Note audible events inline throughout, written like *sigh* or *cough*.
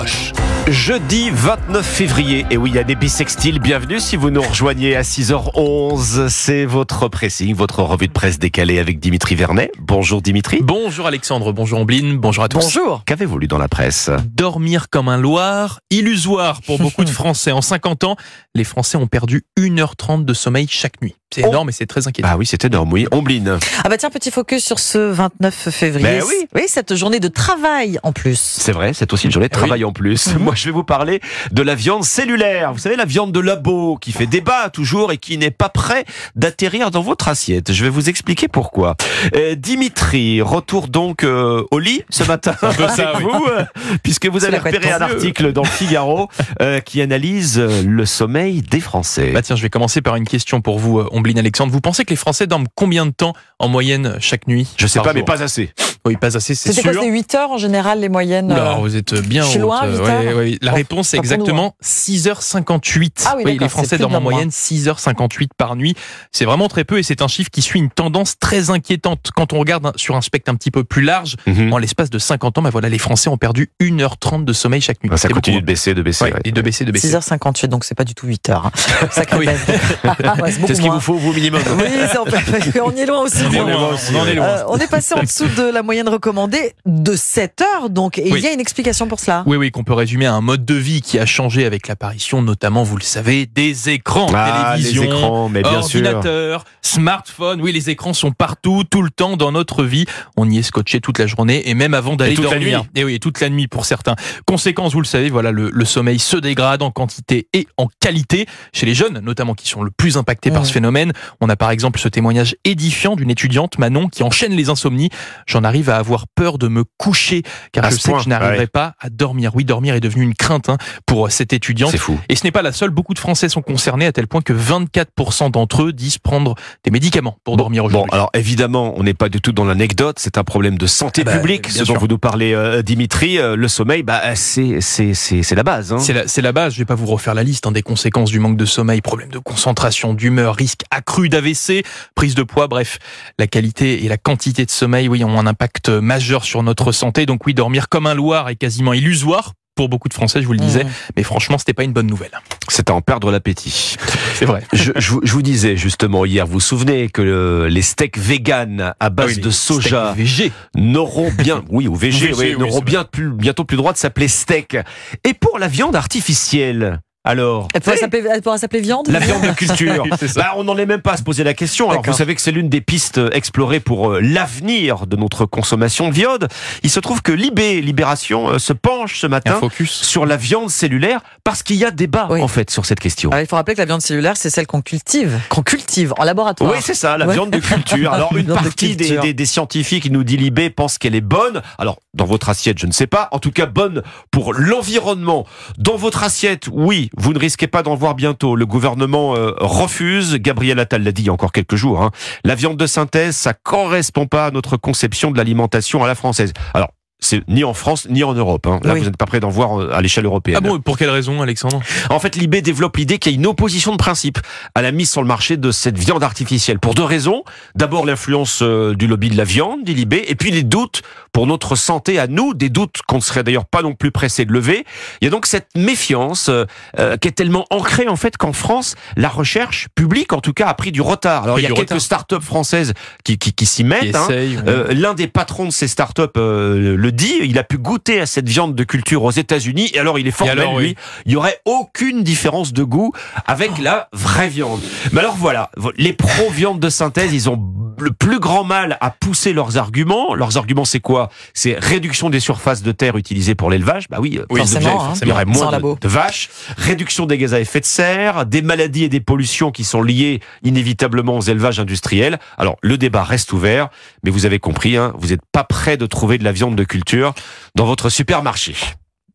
Roche. Jeudi 29 février, et oui, il y a des bisextiles, bienvenue si vous nous rejoignez à 6h11, c'est votre pressing, votre revue de presse décalée avec Dimitri Vernet. Bonjour Dimitri. Bonjour Alexandre, bonjour Ambline, bonjour à tous. Bonjour. Qu'avez-vous lu dans la presse? Dormir comme un Loir, illusoire pour beaucoup de *laughs* Français. En 50 ans, les Français ont perdu 1h30 de sommeil chaque nuit. C'est Oh. énorme et c'est très inquiétant. Ah oui, c'était énorme, oui. Ombline. Ah bah tiens, petit focus sur ce 29 février. Ben oui. Oui, cette journée de travail en plus. C'est vrai, c'est aussi une journée de Oui. travail en plus. *laughs* Moi, je vais vous parler de la viande cellulaire. Vous savez, la viande de labo qui fait débat toujours et qui n'est pas prêt d'atterrir dans votre assiette. Je vais vous expliquer pourquoi. Euh, Dimitri, retour donc euh, au lit ce matin un peu ça, avec oui. vous, euh, puisque vous avez repéré un article dans le Figaro euh, qui analyse le sommeil des Français. Bah tiens, je vais commencer par une question pour vous, Ombline Alexandre. Vous pensez que les Français dorment combien de temps en moyenne chaque nuit je sais pas, mais jour pas assez. Oui, pas assez, c'est C'était quoi sûr. C'était 8 heures en général les moyennes Oula, euh, vous êtes bien haute. loin, Euh, ouais, ouais, La réponse est exactement 6h58. Ah oui, d'accord, les Français dorment en moyenne 6h58 par nuit. C'est vraiment très peu et c'est un chiffre qui suit une tendance très inquiétante. Quand on regarde sur un spectre un petit peu plus large, Mhm. en l'espace de 50 ans, bah voilà, les Français ont perdu 1h30 de sommeil chaque nuit. Ah, Ça continue beaucoup, de baisser, de baisser. Ouais, ouais. et de baisser, de baisser. 6h58, donc c'est pas du tout 8 heures. hein. *laughs* Sacré Oui. bête. *laughs* Ouais, c'est ce qu'il vous faut, vous, minimum. Oui, c'est- on, on y est loin aussi. On est nous. loin, loin aussi, on en est ouais. loin. Euh, on est passé en dessous de la moyenne recommandée de 7 heures, donc et Oui. il y a une explication pour cela. Oui, oui, qu'on peut résumer à un mode de vie qui a changé avec l'apparition, notamment, vous le savez, des écrans, Ah, les télévision, écrans, mais bien sûr. ordinateur, smartphone. Oui, les écrans sont partout, tout le temps dans notre vie. On y est scotché toute la journée et même avant d'aller toute la dormir. nuit. Et oui, toute la nuit pour certains. Conséquence, vous le savez, voilà, le, le sommeil se dégrade en quantité et en qualité chez les jeunes, notamment qui sont le plus impactés par Mmh. ce phénomène. On a par exemple ce témoignage édifiant d'une étudiante, Manon, qui enchaîne les insomnies. J'en arrive à avoir peur de me coucher car À je sais point, que je n'arriverai ouais. pas à dormir. Oui, dormir est devenu une crainte hein, pour euh, cette étudiante. C'est fou. Et ce n'est pas la seule, beaucoup de Français sont concernés à tel point que 24% d'entre eux disent prendre des médicaments pour dormir Bon, aujourd'hui. alors évidemment, on n'est pas du tout dans l'anecdote, c'est un problème de santé Ah bah, publique, ce dont vous nous parlez, euh, Dimitri. Euh, le sommeil, bah, c'est la base. Hein. C'est la, la base, je vais pas vous refaire la liste hein, des conséquences du manque de sommeil, problèmes de concentration, d'humeur, risque accru d'AVC, prise de poids, bref, la qualité et la quantité de sommeil, oui, ont un impact majeur sur notre santé. Donc oui, dormir comme un loir est quasiment illusoire pour beaucoup de Français, je vous le disais, Mmh. mais franchement, c'était pas une bonne nouvelle. C'est à en perdre l'appétit. *laughs* C'est vrai. je, je vous- je vous disais justement hier, vous vous souvenez que le- les steaks véganes à base Ah oui, de soja n'auront bien, *laughs* oui, ou VG, VG, oui, oui, n'auront bien plus, bientôt plus le droit de s'appeler steak. Et pour la viande artificielle, alors Elle pourra s'appeler, elle pourra s'appeler viande La viande de culture. *laughs* Bah, on n'en est même pas à se poser la question. Alors, vous savez que c'est l'une des pistes euh, explorées pour euh, l'avenir de notre consommation de viande. Il se trouve que Libé, Libération, euh, se penche ce matin focus. sur la viande cellulaire parce qu'il y a débat, Oui. en fait, sur cette question. Alors, il faut rappeler que la viande cellulaire, c'est celle qu'on cultive, qu'on cultive en laboratoire. Oui, c'est ça, la Ouais. viande de culture. Alors, *laughs* une de partie des, des- des scientifiques, il nous dit Libé, pense qu'elle est bonne. Alors, dans votre assiette, je ne sais pas. En tout cas, bonne pour l'environnement. Dans votre assiette, oui, vous ne risquez pas d'en voir bientôt. Le gouvernement euh, refuse. Gabriel Attal l'a dit il y a encore quelques jours. hein. La viande de synthèse, ça correspond pas à notre conception de l'alimentation à la française. Alors, c'est ni en France ni en Europe. hein. Là, Oui. vous n'êtes pas prêt d'en voir euh, à l'échelle européenne. Ah bon, pour quelle raison, Alexandre? En fait, l'IB développe l'idée qu'il y a une opposition de principe à la mise sur le marché de cette viande artificielle. Pour deux raisons. D'abord, l'influence euh, du lobby de la viande, dit l'IB, et puis les doutes pour notre santé à nous, des doutes qu'on ne serait d'ailleurs pas non plus pressé de lever. Il y a donc cette méfiance euh, euh, qui est tellement ancrée en fait qu'en France, la recherche publique, en tout cas, a pris du retard. Alors, il y a quelques retard. start-up françaises qui, qui, qui s'y mettent. hein. Euh, L'un des patrons de ces startups euh, le dit, il a pu goûter à cette viande de culture aux États-Unis et alors il est formel, alors, oui. lui, il y aurait aucune différence de goût avec la vraie viande. Mais alors voilà, les pros viande de synthèse, ils ont le plus grand mal à pousser leurs arguments. Leurs arguments, c'est quoi? C'est réduction des surfaces de terre utilisées pour l'élevage. Bah oui, d'objets, hein. il y aurait moins de, de vaches. Réduction des gaz à effet de serre, des maladies et des pollutions qui sont liées inévitablement aux élevages industriels. Alors, le débat reste ouvert, mais vous avez compris, hein, vous n'êtes pas prêt de trouver de la viande de culture dans votre supermarché.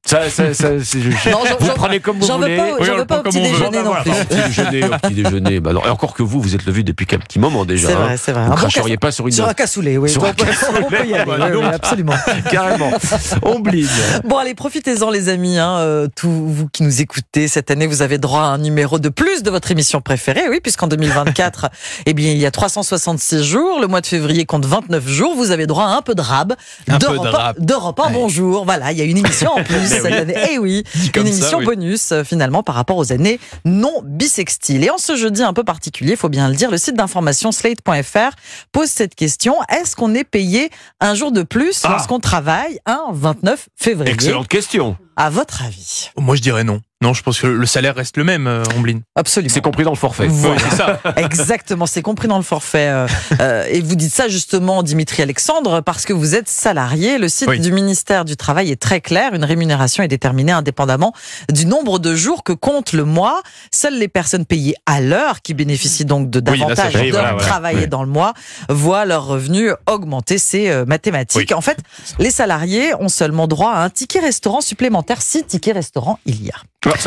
Ça, ça, ça, c'est- je- Non, j'en- vous prenez comme vous J'en veux voulez. pas, Oui, veux pas au petit on veut. déjeuner non plus. au petit déjeuner, au petit déjeuner. Bah non, et encore que vous, vous êtes levé depuis un petit moment déjà. C'est hein. vrai, c'est vrai. Vous Un bon cracheriez pas sur une Sur un cassoulet, oui. Sur un cassoulet, on peut y aller, bah, oui, absolument. *laughs* carrément. On bline. Bon, allez, profitez-en, les amis. Hein, euh, tous vous qui nous écoutez, cette année, vous avez droit à un numéro de plus de votre émission préférée. Oui, puisqu'en 2024, *laughs* eh bien, il y a 366 jours. Le mois de février compte 29 jours. Vous avez droit à un peu de rab. Un peu de rab. de repas, Ouais. bonjour. Voilà, il y a une émission en *laughs* plus. Cette année. Eh oui, *laughs* comme une ça, émission oui. bonus euh, finalement par rapport aux années non bisextiles. Et en ce jeudi un peu particulier, il faut bien le dire, le site d'information slate.fr pose cette question est-ce qu'on est payé un jour de plus Ah. lorsqu'on travaille un 29 février? Excellente question. À votre avis? Moi, je dirais non. Non, je pense que le salaire reste le même, euh, Omblin. Absolument. C'est compris dans le forfait. Voilà. c'est ça. *laughs* Exactement, c'est compris dans le forfait. euh, euh, et vous dites ça justement, Dimitri Alexandre, parce que vous êtes salarié. Le site Oui. du ministère du Travail est très clair. Une rémunération est déterminée indépendamment du nombre de jours que compte le mois. Seules les personnes payées à l'heure, qui bénéficient donc de Oui, davantage fait- d'heures voilà, travaillées Ouais. dans le mois, voient leurs revenus augmenter. C'est mathématique. En fait, les salariés ont seulement droit à un ticket restaurant supplémentaire si ticket restaurant il y a.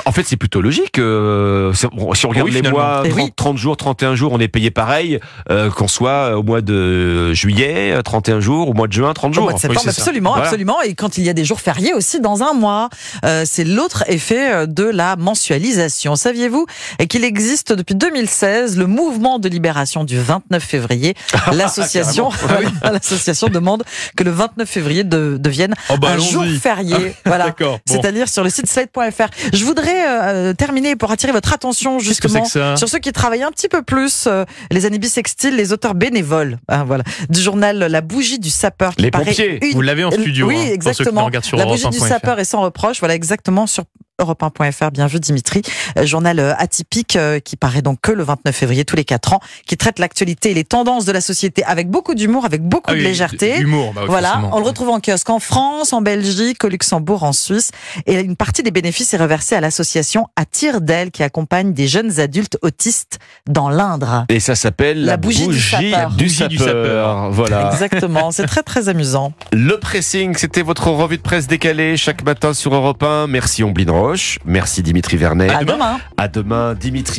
En fait, c'est plutôt logique. euh, bon, si on regarde Oui, les mois, Eh 30, oui. 30 jours, 31 jours, on est payé pareil, euh, qu'on soit au mois de juillet, euh, 31 jours, au mois de juin, 30 Au jours. mois de septembre, ça. absolument, Voilà. absolument. Et quand il y a des jours fériés aussi dans un mois, euh, c'est l'autre effet euh, de la mensualisation. Saviez-vous qu'il existe depuis 2016 le mouvement de libération du 29 février? *laughs* L'association, *laughs* l'association demande que le 29 février de- devienne Oh, bah, un jour férié. *laughs* Voilà. Bon. C'est-à-dire sur le site slate.fr. Je voudrais euh, terminer pour attirer votre attention justement sur ceux qui travaillent un petit peu plus, euh, les années bissextiles, les auteurs bénévoles, hein, voilà, du journal La Bougie du sapeur. Qui Les pompiers. une- Vous l'avez en studio. Oui, hein, pour ceux qui nous exactement. sur La bougie du 1.fr. sapeur est sans reproche. Voilà, exactement sur Europe1.fr, bien vu Dimitri, Euh, journal euh, atypique euh, qui paraît donc que le 29 février tous les quatre ans, qui traite l'actualité et les tendances de la société avec beaucoup d'humour, avec beaucoup Ah de légèreté. Humour, bah oui, Voilà, forcément. on le retrouve en kiosque en France, en Belgique, au Luxembourg, en Suisse. Et une partie des bénéfices est reversée à l'association Attire d'elle qui accompagne des jeunes adultes autistes dans l'Indre. Et ça s'appelle La la, bougie du sapeur. du Bougie du sapeur. sapeur. Voilà. Exactement, c'est très très amusant. Le pressing, c'était votre revue de presse décalée chaque matin sur Europe 1. Merci Omblin Roche. Merci Dimitri Vernet. À demain. À demain Dimitri.